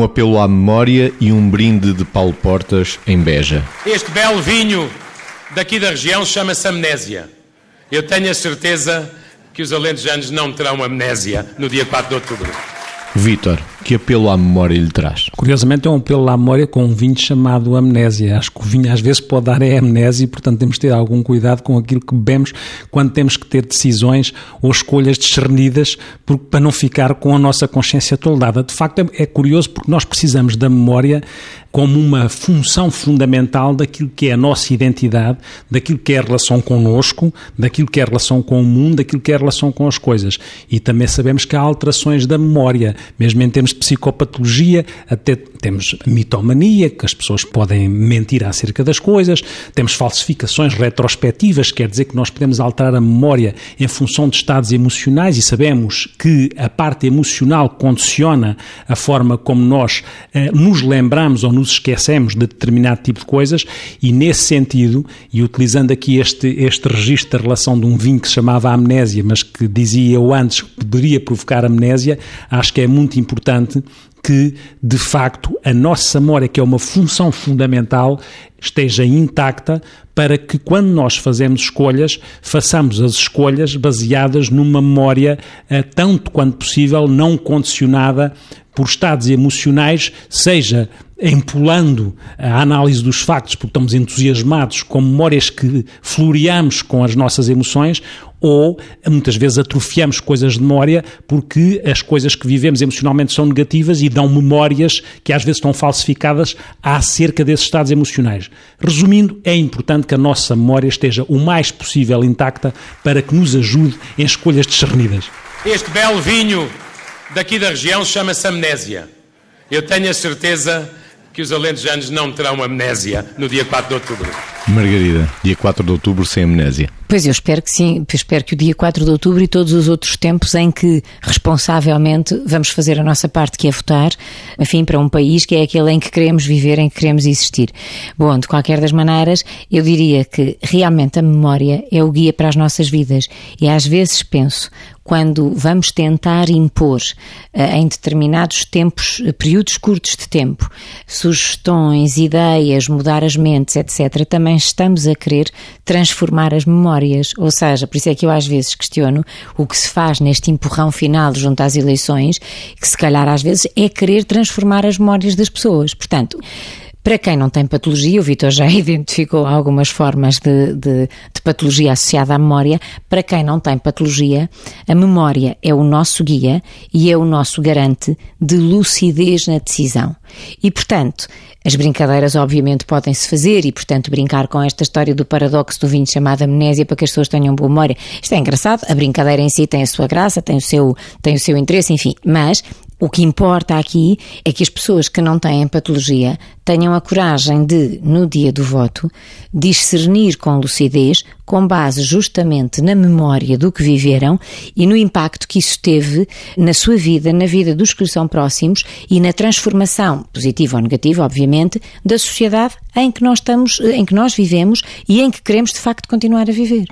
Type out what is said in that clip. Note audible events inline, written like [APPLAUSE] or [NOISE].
apelo à memória e um brinde de Paulo Portas em Beja. Este belo vinho daqui da região chama-se Amnésia. Eu tenho a certeza que os alentejanos não terão amnésia no dia 4 de outubro. Vítor, que apelo à memória lhe traz? Curiosamente é um apelo à memória com um vinho chamado amnésia. Acho que o vinho às vezes pode dar é amnésia e, portanto, temos de ter algum cuidado com aquilo que bebemos quando temos que ter decisões ou escolhas discernidas porque, para não ficar com a nossa consciência toldada. De facto, é, é curioso porque nós precisamos da memória como uma função fundamental daquilo que é a nossa identidade, daquilo que é a relação connosco, daquilo que é a relação com o mundo, daquilo que é a relação com as coisas. E também sabemos que há alterações da memória, mesmo em termos psicopatologia, até temos mitomania, que as pessoas podem mentir acerca das coisas, temos falsificações retrospectivas, quer dizer que nós podemos alterar a memória em função de estados emocionais e sabemos que a parte emocional condiciona a forma como nós eh, nos lembramos ou nos esquecemos de determinado tipo de coisas e nesse sentido, e utilizando aqui este, este registro da relação de um vinho que se chamava amnésia, mas que dizia eu antes que poderia provocar amnésia, acho que é muito importante que, de facto, a nossa memória, que é uma função fundamental, esteja intacta para que, quando nós fazemos escolhas, façamos as escolhas baseadas numa memória, eh, tanto quanto possível, não condicionada por estados emocionais, seja empolando a análise dos factos porque estamos entusiasmados com memórias que floreamos com as nossas emoções ou muitas vezes atrofiamos coisas de memória porque as coisas que vivemos emocionalmente são negativas e dão memórias que às vezes estão falsificadas acerca desses estados emocionais. Resumindo, é importante que a nossa memória esteja o mais possível intacta para que nos ajude em escolhas discernidas. Este belo vinho daqui da região chama-se Amnésia. Eu tenho a certeza que os alentejanos não terão amnésia no dia 4 de outubro. Margarida, dia 4 de outubro sem amnésia. Pois eu espero que sim, espero que o dia 4 de outubro e todos os outros tempos em que responsavelmente vamos fazer a nossa parte, que é votar, enfim, para um país que é aquele em que queremos viver, em que queremos existir. Bom, de qualquer das maneiras, eu diria que realmente a memória é o guia para as nossas vidas e às vezes penso, quando vamos tentar impor uh, em determinados tempos, períodos curtos de tempo, sugestões, ideias, mudar as mentes, etc., também estamos a querer transformar as memórias. Ou seja, por isso é que eu às vezes questiono o que se faz neste empurrão final junto às eleições, que se calhar às vezes é querer transformar as memórias das pessoas. Portanto, para quem não tem patologia, o Vitor já [LAUGHS] identificou algumas formas de, de, de, patologia associada à memória. Para quem não tem patologia, a memória é o nosso guia e é o nosso garante de lucidez na decisão. E, portanto, as brincadeiras obviamente podem-se fazer e, portanto, brincar com esta história do paradoxo do vinho chamado amnésia para que as pessoas tenham boa memória. Isto é engraçado, a brincadeira em si tem a sua graça, tem o seu, tem o seu interesse, enfim, mas o que importa aqui é que as pessoas que não têm patologia tenham a coragem de, no dia do voto, discernir com lucidez, com base justamente na memória do que viveram e no impacto que isso teve na sua vida, na vida dos que são próximos e na transformação, positiva ou negativa, obviamente, da sociedade em que nós estamos, em que nós vivemos e em que queremos de facto continuar a viver.